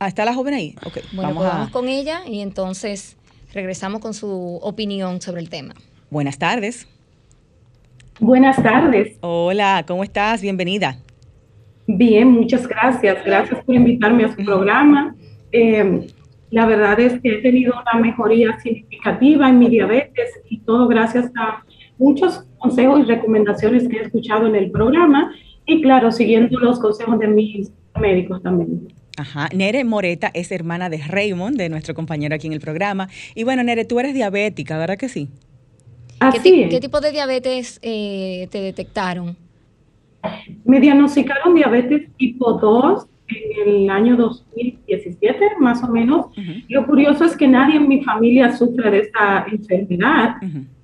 ah, ¿está la joven ahí? Okay, bueno, vamos, pues vamos con ella y entonces regresamos con su opinión sobre el tema. Buenas tardes. Buenas tardes. Hola, ¿cómo estás? Bienvenida. Bien, muchas gracias. Gracias por invitarme a su programa. Eh, la verdad es que he tenido una mejoría significativa en mi diabetes y todo gracias a muchos consejos y recomendaciones que he escuchado en el programa y claro, siguiendo los consejos de mis médicos también. Ajá. Nere Moreta es hermana de Raymond, de nuestro compañero aquí en el programa. Y bueno, Nere, tú eres diabética, ¿verdad que sí? ¿Qué, ¿Qué tipo de diabetes eh, te detectaron? Me diagnosticaron diabetes tipo 2 en el año 2017, más o menos. Lo curioso es que nadie en mi familia sufre de esta enfermedad,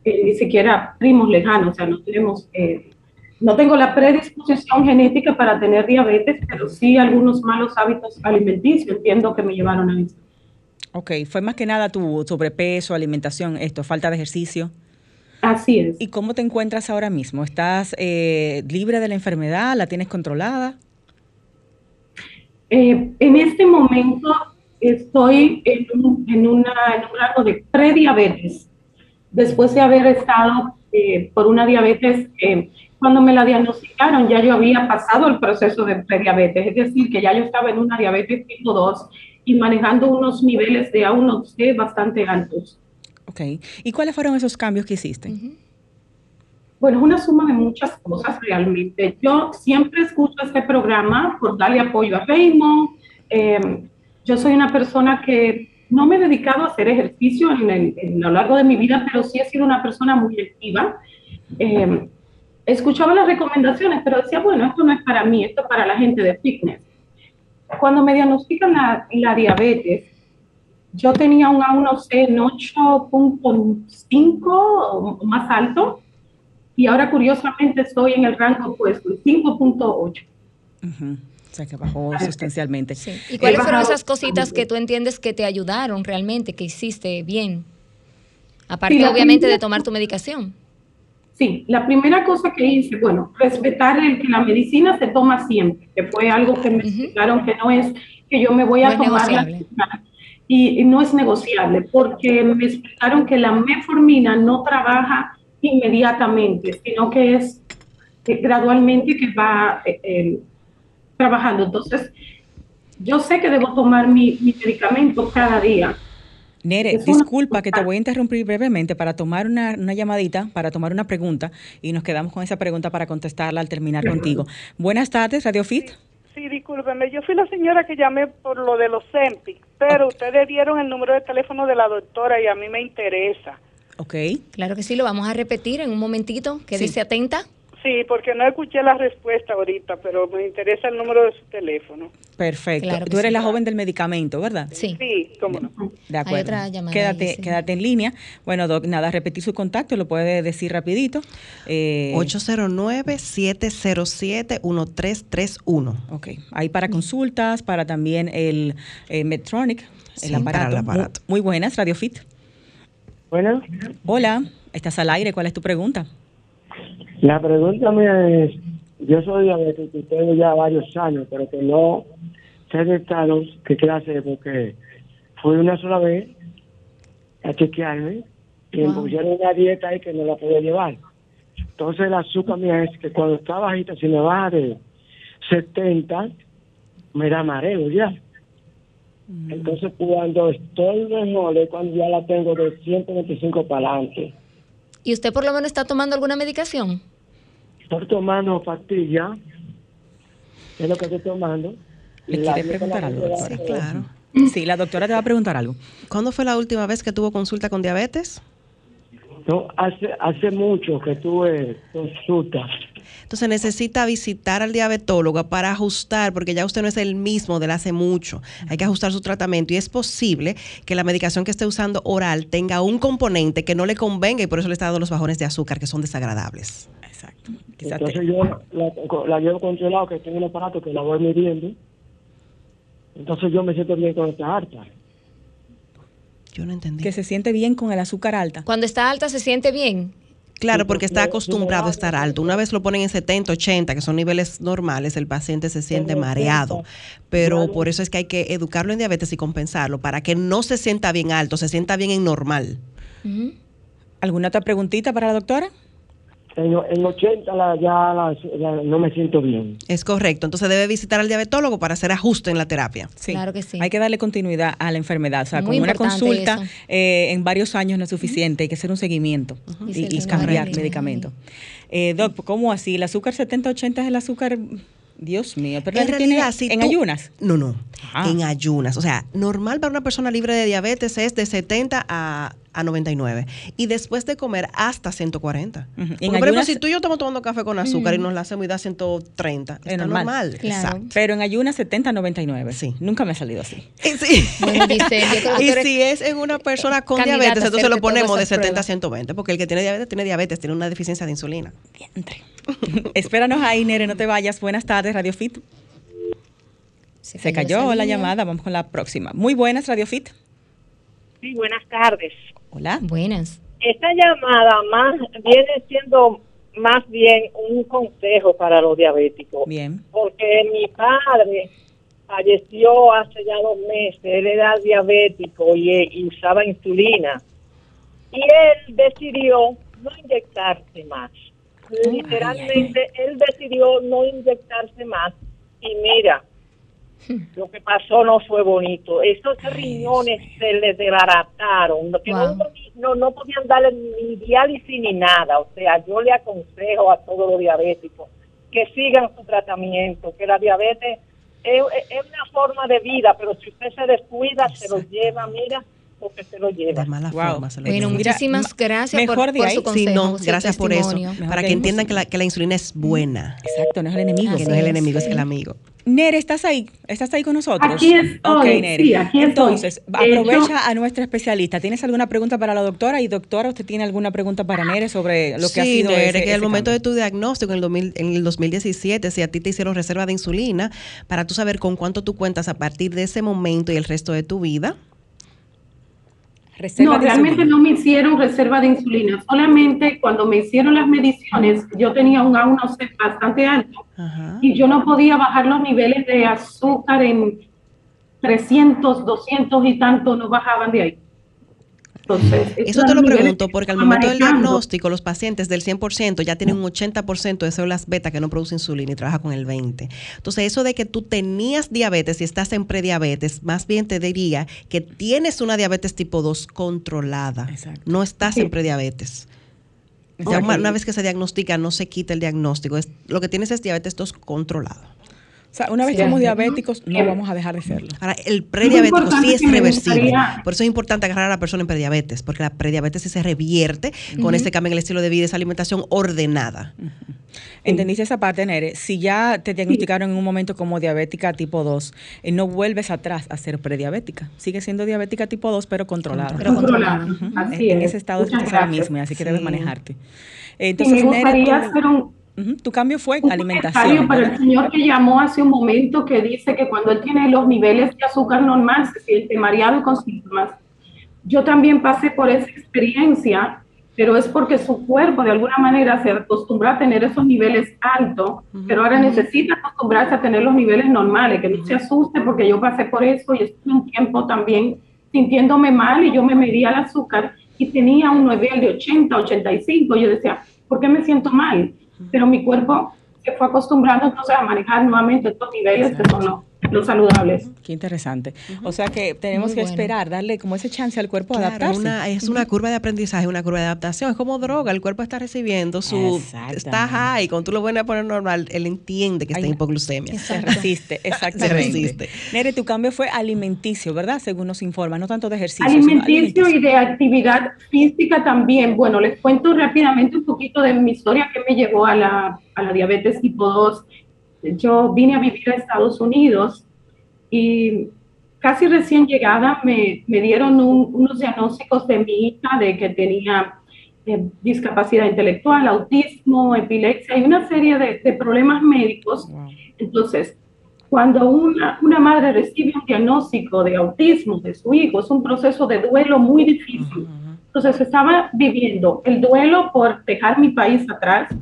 eh, ni siquiera primos lejanos, o sea, no tenemos eh, no tengo la predisposición genética para tener diabetes, pero sí algunos malos hábitos alimenticios, entiendo que me llevaron a eso. Ok, fue más que nada tu sobrepeso, alimentación, esto, falta de ejercicio. Así es. ¿Y cómo te encuentras ahora mismo? ¿Estás eh, libre de la enfermedad? ¿La tienes controlada? Eh, en este momento estoy en un, en, una, en un grado de prediabetes, después de haber estado eh, por una diabetes cuando me la diagnosticaron ya yo había pasado el proceso de prediabetes, es decir, que ya yo estaba en una diabetes tipo 2 y manejando unos niveles de A1C bastante altos. Ok. ¿Y cuáles fueron esos cambios que hiciste? Bueno, es una suma de muchas cosas realmente. Yo siempre escucho este programa por darle apoyo a Raymond. Eh, yo soy una persona que no me he dedicado a hacer ejercicio en, a lo largo de mi vida, pero sí he sido una persona muy activa. Eh, escuchaba las recomendaciones, pero decía, bueno, esto no es para mí, esto es para la gente de fitness. Cuando me diagnostican la, la diabetes, yo tenía un A1C en 8.5 o más alto y ahora curiosamente estoy en el rango opuesto, 5.8. O sea que bajó sustancialmente. ¿Y cuáles fueron esas cositas que tú entiendes que te ayudaron realmente, que hiciste bien? Aparte, obviamente, de tomar tu medicación. Sí, la primera cosa que hice, bueno, respetar el que la medicina se toma siempre, que fue algo que me explicaron que no es que yo me voy a tomar y, no es negociable, porque me explicaron que la meformina no trabaja inmediatamente, sino que es gradualmente que va eh, eh, trabajando. Entonces, yo sé que debo tomar mi, medicamento cada día. Nere, disculpa que te voy a interrumpir brevemente para tomar una, una, llamadita, para tomar una pregunta y nos quedamos con esa pregunta para contestarla al terminar contigo. Buenas tardes, Radio Fit. Sí, discúlpeme, yo fui la señora que llamé por lo de los CEMPI, pero ustedes dieron el número de teléfono de la doctora y a mí me interesa. Ok. Claro que sí, lo vamos a repetir en un momentito. Que dice atenta. Sí, porque no escuché la respuesta ahorita, pero me interesa el número de su teléfono. Perfecto. Tú eres la joven del medicamento, ¿verdad? Sí. Sí, cómo no. De acuerdo. quédate, quédate en línea. Bueno, Doc, nada, repetir su contacto, lo puede decir rapidito. Eh, 809-707-1331. Ok. Ahí para consultas, para también el eh, Medtronic, el, aparato. Muy, buenas, Radio Fit. Buenas. Hola, estás al aire, ¿cuál es tu pregunta? La pregunta mía es, yo soy diabético y tengo ya varios años, pero que no sé de estados qué clase, porque fui una sola vez a chequearme y me pusieron una dieta ahí que no la podía llevar. Entonces la azúcar mía es que cuando está bajita, si me baja de 70, me da mareo ya. Mm. Entonces cuando estoy mejor es cuando ya la tengo de 125 para adelante. ¿Y usted por lo menos está tomando alguna medicación? Estoy tomando pastilla, es lo que estoy tomando. ¿Le quiere preguntar algo? Sí, claro. Sí, la doctora te va a preguntar algo. ¿Cuándo fue la última vez que tuvo consulta con diabetes? No, hace, hace mucho que tuve consulta. Entonces necesita visitar al diabetólogo para ajustar, porque ya usted no es el mismo del hace mucho. Hay que ajustar su tratamiento y es posible que la medicación que esté usando oral tenga un componente que no le convenga y por eso le está dando los bajones de azúcar que son desagradables. Exacto. Entonces yo la, llevo controlado, que tengo un aparato que la voy midiendo. Entonces yo me siento bien con esta alta. Yo no entendí. Que se siente bien con el azúcar alta. Cuando está alta se siente bien. Claro, porque está acostumbrado a estar alto. Una vez lo ponen en 70, 80, que son niveles normales, el paciente se siente mareado. Pero por eso es que hay que educarlo en diabetes y compensarlo, para que no se sienta bien alto, se sienta bien en normal. ¿Alguna otra preguntita para la doctora? En, 80 ya, no me siento bien. Es correcto. Entonces debe visitar al diabetólogo para hacer ajuste en la terapia. Sí. Claro que sí. Hay que darle continuidad a la enfermedad. O sea, con una consulta eh, en varios años no es suficiente. Hay que hacer un seguimiento y, cambiar medicamentos. Eh, doc, ¿cómo así? ¿El azúcar 70-80 es el azúcar Dios mío, pero en realidad, en ayunas. No, no, en ayunas. O sea, normal para una persona libre de diabetes es de 70 a, a 99 y después de comer hasta 140. si tú y yo estamos tomando café con azúcar y nos la hacemos y da 130, es normal. Exacto. Pero en ayunas 70 a 99. Sí. Nunca me ha salido así. Sí. [LAUGHS] y si es en una persona con diabetes, entonces lo ponemos de 70 a 120, porque el que tiene diabetes tiene diabetes, tiene una deficiencia de insulina. Vientre. [LAUGHS] Espéranos ahí, Nere, no te vayas. Buenas tardes, Radio Fit. Se, cayó, la llamada, vamos con la próxima. Muy buenas, Radio Fit. Sí, buenas tardes. Hola. Buenas. Esta llamada más viene siendo más bien un consejo para los diabéticos. Bien. Porque mi padre falleció hace ya dos meses, él era diabético y usaba insulina. Y él decidió no inyectarse más. Literalmente, él decidió no inyectarse más. Y mira, Lo que pasó no fue bonito. Esos riñones se le desbarataron. Que no, no, no podían darle ni diálisis ni nada. O sea, yo le aconsejo a todos los diabéticos que sigan su tratamiento, que la diabetes es, es una forma de vida, pero si usted se descuida, se lo lleva, mira, porque se lo lleva. De mala forma se lo Bueno, lleva. muchísimas gracias por, mejor de por su Sí, consejo. no, su gracias por eso. testimonio. Mejor Para que entiendan que la, que la insulina es buena. Exacto, no es el enemigo. Que no es el enemigo, es el amigo. Nere, ¿estás ahí? ¿Estás ahí con nosotros? Aquí estoy, Nere. sí, aquí estoy. Entonces, Eh, aprovecha yo- a nuestra especialista. ¿Tienes alguna pregunta para la doctora? Y doctora, ¿usted tiene alguna pregunta para Nere sobre lo que ha sido Nere, ese- que al ese momento cambio? de tu diagnóstico en el, 2000 en el 2017, si a ti te hicieron reserva de insulina, para tú saber con cuánto tú cuentas a partir de ese momento y el resto de tu vida. Reserva no, realmente insulina. no me hicieron reserva de insulina. Solamente cuando me hicieron las mediciones, yo tenía un A1C bastante alto Ajá. y yo no podía bajar los niveles de azúcar en 300, 200 y tanto, no bajaban de ahí. Entonces, Eso te lo pregunto que porque al momento del diagnóstico, los pacientes del 100% ya tienen un 80% de células beta que no producen insulina y trabaja con el 20%. Entonces, eso de que tú tenías diabetes y estás en prediabetes, más bien te diría que tienes una diabetes tipo 2 controlada. Exacto. No estás Sí. en prediabetes. Ya una, una vez que se diagnostica, no se quita el diagnóstico. Es, lo que tienes es diabetes 2 controlado. O sea, una vez Sí. somos diabéticos, no Eh, vamos a dejar de serlo. Ahora, el prediabético sí es que me reversible. gustaría- Por eso es importante agarrar a la persona en prediabetes, porque la prediabetes sí se revierte con ese cambio en el estilo de vida, esa alimentación ordenada. ¿Entendiste esa parte, Nere? Si ya te diagnosticaron en un momento como diabética tipo 2, eh, no vuelves atrás a ser prediabética. Sigue siendo diabética tipo 2, pero controlada. Pero controlada. Ujú. Así en es. ese estado Muchas estás ahora mismo, así que debes Sí. manejarte. Sí, Entonces, me Nere, gustaría tú- hacer un, ujú, tu cambio fue un alimentación. para el señor que llamó hace un momento que dice que cuando él tiene los niveles de azúcar normal se siente mareado y con síntomas. Yo también pasé por esa experiencia, pero es porque su cuerpo de alguna manera se acostumbró a tener esos niveles altos, pero ahora necesita acostumbrarse a tener los niveles normales, que no se asuste porque yo pasé por eso y estuve un tiempo también sintiéndome mal y yo me medía el azúcar y tenía un nivel de 80, 85. Yo decía, ¿por qué me siento mal? Pero mi cuerpo se fue acostumbrando entonces a manejar nuevamente estos niveles que son los saludables. Qué interesante. O sea que tenemos Muy que bueno. esperar, darle como ese chance al cuerpo a Claro, adaptarse. una- es una curva de aprendizaje, una curva de adaptación. Es como droga, el cuerpo está recibiendo su... Está high, cuando tú lo vuelves a poner normal, él entiende que está en hipoglucemia. Se resiste, exactamente. Se resiste. Nere, tu cambio fue alimenticio, ¿verdad? Según nos informa, no tanto de ejercicio. Alimenticio y de actividad física también. Bueno, les cuento rápidamente un poquito de mi historia que me llevó a la, a la diabetes tipo 2. Yo vine a vivir a Estados Unidos y casi recién llegada me, me dieron un- unos diagnósticos de mi hija de que tenía eh, discapacidad intelectual, autismo, epilepsia y una serie de, de problemas médicos. Entonces, cuando una, una madre recibe un diagnóstico de autismo de su hijo, es un proceso de duelo muy difícil. Entonces, estaba viviendo el duelo por dejar mi país atrás,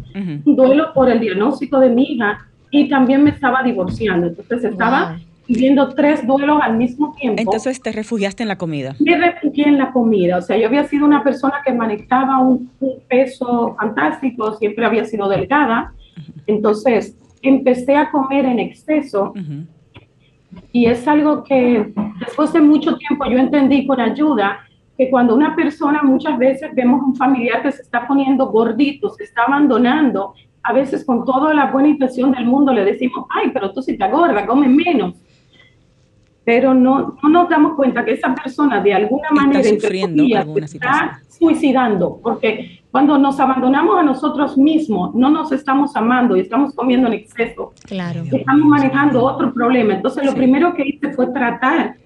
un duelo por el diagnóstico de mi hija y también me estaba divorciando. Entonces, estaba Wow. viviendo tres duelos al mismo tiempo. Entonces te refugiaste en la comida. me refugié en la comida. O sea, yo había sido una persona que manejaba un, un peso fantástico, siempre había sido delgada. Entonces, empecé a comer en exceso Ujú. y es algo que después de mucho tiempo yo entendí con ayuda que cuando una persona muchas veces vemos un familiar que se está poniendo gordito, se está abandonando, a veces con toda la buena intención del mundo le decimos, ay, pero tú si te gorda, come menos. Pero no, no nos damos cuenta que esa persona de alguna Está manera sufriendo alguna está suicidando, porque cuando nos abandonamos a nosotros mismos, no nos estamos amando y estamos comiendo en exceso Claro. estamos manejando otro problema. Entonces, lo Sí. primero que hice fue tratar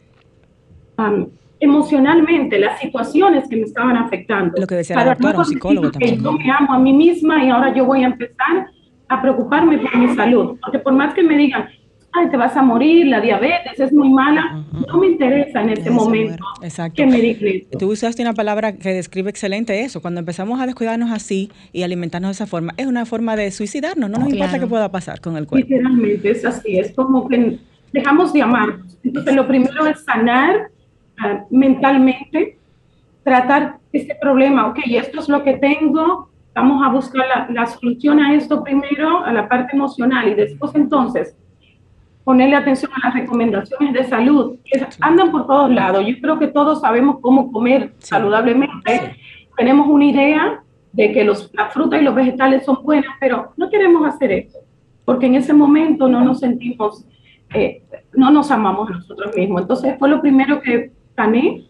um, emocionalmente las situaciones que me estaban afectando. Lo que decía la doctora, un psicólogo decir que también. Yo me amo a mí misma y ahora yo voy a empezar a preocuparme por mi salud. Porque por más que me digan, ay, te vas a morir, la diabetes es muy mala, no me interesa en Ese momento Exacto. que me digan esto. Tú usaste una palabra que describe excelente eso. Cuando empezamos a descuidarnos así y alimentarnos de esa forma, es una forma de suicidarnos. No nos importa Claro. qué pueda pasar con el cuerpo. Literalmente es así, es como que dejamos de amarnos. Entonces, lo primero es sanar mentalmente, tratar este problema, ok, esto es lo que tengo, vamos a buscar la, la solución a esto primero, a la parte emocional, y después entonces, ponerle atención a las recomendaciones de salud, que andan por todos lados. Yo creo que todos sabemos cómo comer saludablemente. Tenemos una idea de que los, la fruta y los vegetales son buenas, pero no queremos hacer eso, porque en ese momento no nos sentimos, eh, no nos amamos nosotros mismos. Entonces fue lo primero que gané.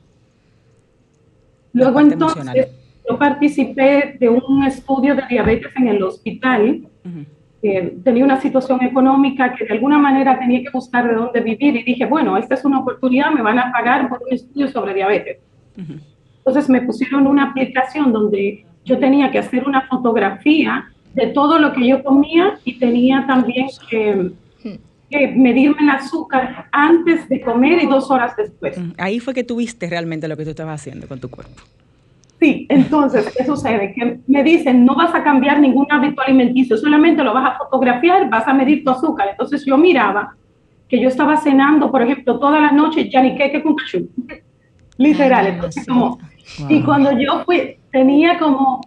Luego entonces yo participé de un estudio de diabetes en el hospital. tenía una situación económica que de alguna manera tenía que buscar de dónde vivir y dije, bueno, esta es una oportunidad, me van a pagar por un estudio sobre diabetes. Entonces me pusieron una aplicación donde yo tenía que hacer una fotografía de todo lo que yo comía y tenía también que, medirme el azúcar antes de comer y dos horas después. Ahí fue que tuviste realmente lo que tú estabas haciendo con tu cuerpo. Sí, entonces, ¿qué sucede? Que me dicen, no vas a cambiar ningún hábito alimenticio, solamente lo vas a fotografiar, vas a medir tu azúcar. Entonces yo miraba que yo estaba cenando, por ejemplo, todas las noches yaniqueque con cachú. [LAUGHS] Literal. Entonces, como, Y cuando yo fui, tenía como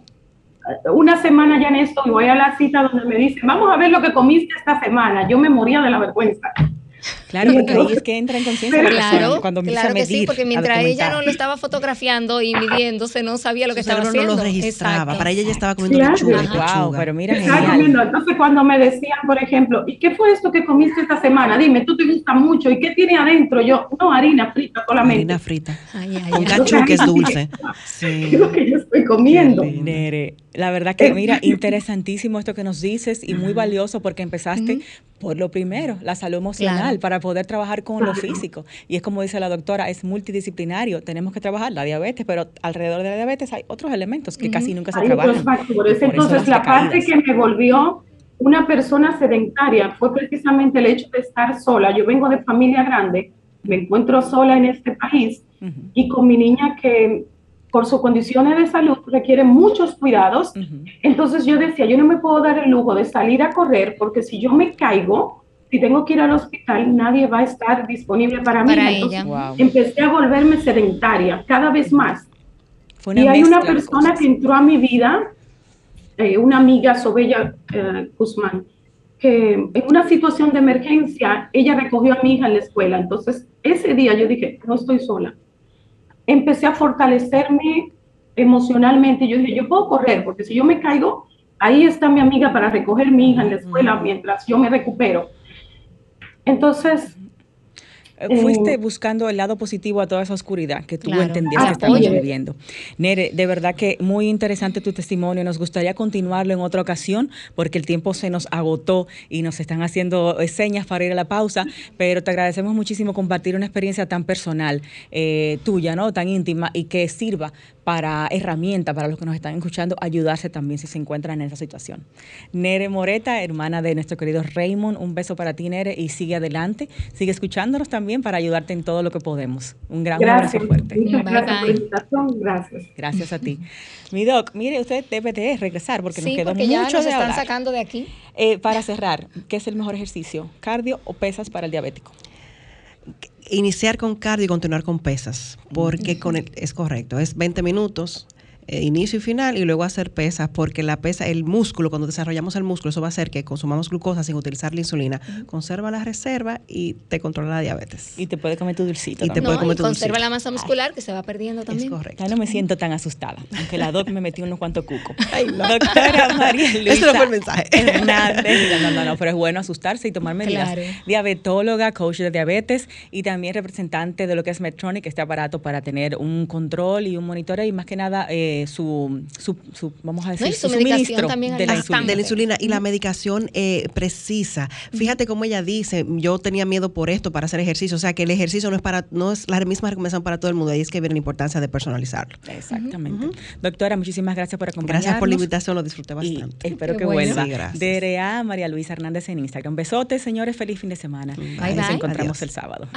una semana ya en esto y voy a la cita donde me dicen, vamos a ver lo que comiste esta semana. Yo me moría de la vergüenza. Claro, porque ahí es que entra en conciencia claro, cuando claro que sí, porque mientras ella no lo estaba fotografiando y midiéndose, no sabía lo que estaba haciendo. no lo registraba, para ella ya estaba comiendo claro. lechuga, Wow, pero mira, Entonces cuando me decían, por ejemplo, ¿y qué fue esto que comiste esta semana? Dime, ¿tú te gusta mucho? ¿Y qué tiene adentro? Yo, no, harina frita solamente. Harina frita. Ay, ay, Con cachú que es dulce. Sí. [LAUGHS] Es lo que yo estoy comiendo. Nere, la verdad que, mira, [LAUGHS] interesantísimo esto que nos dices y muy valioso porque empezaste por lo primero, la salud emocional, para poder trabajar con lo físico. Y es como dice la doctora, es multidisciplinario. Tenemos que trabajar la diabetes, pero alrededor de la diabetes hay otros elementos que casi nunca se trabajan. Entonces, la parte que me volvió una persona sedentaria fue precisamente el hecho de estar sola. Yo vengo de familia grande, me encuentro sola en este país y con mi niña que por sus condiciones de salud requiere muchos cuidados. Entonces yo decía, yo no me puedo dar el lujo de salir a correr porque si yo me caigo, si tengo que ir al hospital, nadie va a estar disponible para, mí. Entonces, Empecé a volverme sedentaria cada vez más. y hay una persona que entró a mi vida, eh, una amiga, Sobella eh, Guzmán, que en una situación de emergencia, ella recogió a mi hija en la escuela. Entonces, ese día yo dije, no estoy sola empecé a fortalecerme emocionalmente. Yo dije, yo puedo correr, porque si yo me caigo, ahí está mi amiga para recoger mi hija en la escuela mientras yo me recupero. Entonces, fuiste buscando el lado positivo a toda esa oscuridad que tú entendías que estábamos viviendo. Nere, de verdad que muy interesante tu testimonio. Nos gustaría continuarlo en otra ocasión porque el tiempo se nos agotó y nos están haciendo eh, señas para ir a la pausa, pero te agradecemos muchísimo compartir una experiencia tan personal eh, tuya, ¿no? Tan íntima y que sirva para herramienta para los que nos están escuchando, ayudarse también si se encuentran en esa situación. Nere Moreta, hermana de nuestro querido Raymond, un beso para ti, Nere, y sigue adelante. Sigue escuchándonos también para ayudarte en todo lo que podemos. Un gran abrazo fuerte. gracias. Gracias a ti. Mi doc, mire, usted debe de regresar porque nos quedó porque mucho ya nos están sacando de aquí. Eh, para cerrar, ¿qué es el mejor ejercicio? ¿Cardio o pesas para el diabético? iniciar con cardio y continuar con pesas, porque con el, es correcto, es 20 minutos eh, inicio y final y luego hacer pesas porque la pesa, el músculo, cuando desarrollamos el músculo, eso va a hacer que consumamos glucosa sin utilizar la insulina, conserva la reserva y te controla la diabetes. Y te puede comer tu dulcito. Y te puede comer tu conserva la masa muscular que se va perdiendo también. Es correcto. Ya no me siento tan asustada, aunque la doc me metió unos cuantos cucos. [LAUGHS] Doctora María Luisa. [LAUGHS] Eso no fue el mensaje. [LAUGHS] No, no, no, pero es bueno asustarse y tomar medidas. Diabetóloga, coach de diabetes y también representante de lo que es Medtronic, este aparato para tener un control y un monitoreo y más que nada eh, su, su, vamos a decir, su, suministro de la, insulina. y la medicación eh, precisa. Fíjate cómo ella dice, yo tenía miedo por esto para hacer ejercicio, o sea que el ejercicio no es para no es la misma recomendación para todo el mundo, ahí es que viene la importancia de personalizarlo. Exactamente. Doctora, muchísimas gracias por acompañarnos. Gracias por la invitación, lo disfruté bastante. espero que vuelva. DRA María Luisa Hernández en Instagram. Besotes, señores, feliz fin de semana. Nos encontramos el sábado.